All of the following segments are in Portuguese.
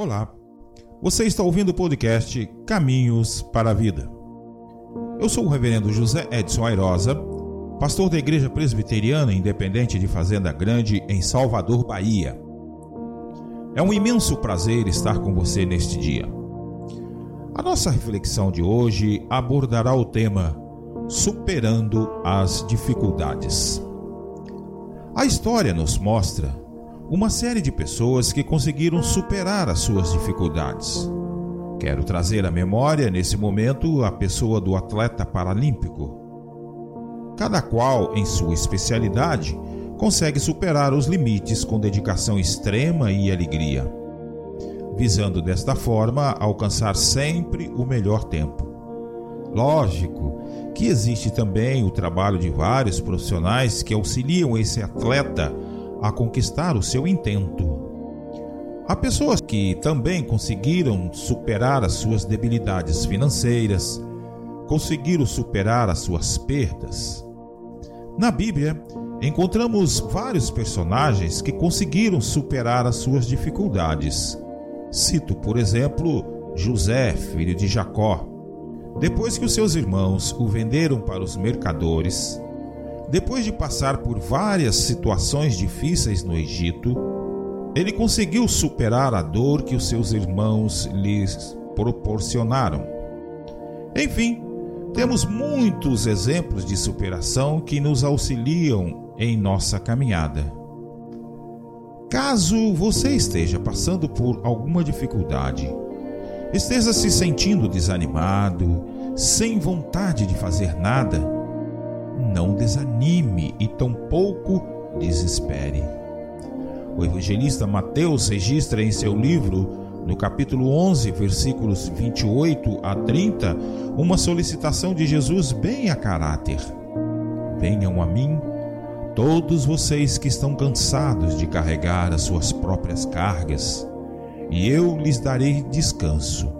Olá, você está ouvindo o podcast Caminhos para a Vida. Eu sou o Reverendo José Edson Airosa, pastor da Igreja Presbiteriana Independente de Fazenda Grande em Salvador, Bahia. É um imenso prazer estar com você neste dia. A nossa reflexão de hoje abordará o tema Superando as Dificuldades. A história nos mostra uma série de pessoas que conseguiram superar as suas dificuldades. Quero trazer à memória, nesse momento, a pessoa do atleta paralímpico. Cada qual, em sua especialidade, consegue superar os limites com dedicação extrema e alegria, visando desta forma alcançar sempre o melhor tempo. Lógico que existe também o trabalho de vários profissionais que auxiliam esse atleta a conquistar o seu intento. Há pessoas que também conseguiram superar as suas debilidades financeiras, conseguiram superar as suas perdas. Na Bíblia, encontramos vários personagens que conseguiram superar as suas dificuldades. Cito, por exemplo, José, filho de Jacó. Depois que os seus irmãos o venderam para os mercadores, depois de passar por várias situações difíceis no Egito, ele conseguiu superar a dor que os seus irmãos lhes proporcionaram. Enfim, temos muitos exemplos de superação que nos auxiliam em nossa caminhada. Caso você esteja passando por alguma dificuldade, esteja se sentindo desanimado, sem vontade de fazer nada, não desanime e tampouco desespere. O evangelista Mateus registra em seu livro, no capítulo 11, versículos 28 a 30, uma solicitação de Jesus bem a caráter: Venham a mim, todos vocês que estão cansados de carregar as suas próprias cargas, e eu lhes darei descanso.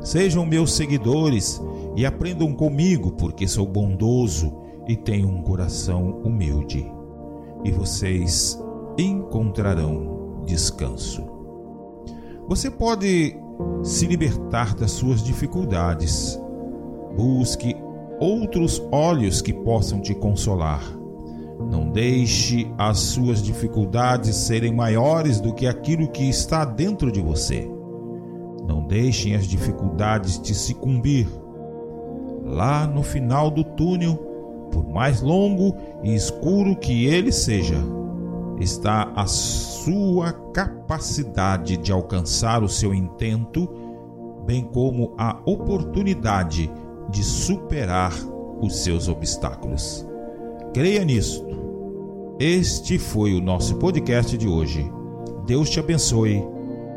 Sejam meus seguidores e aprendam comigo, porque sou bondoso e tenham um coração humilde, e vocês encontrarão descanso. Você pode se libertar das suas dificuldades. Busque outros olhos que possam te consolar. Não deixe as suas dificuldades serem maiores do que aquilo que está dentro de você. Não deixem as dificuldades te sucumbir. Lá no final do túnel, por mais longo e escuro que ele seja, está a sua capacidade de alcançar o seu intento, bem como a oportunidade de superar os seus obstáculos. Creia nisto. Este foi o nosso podcast de hoje. Deus te abençoe.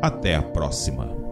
Até a próxima.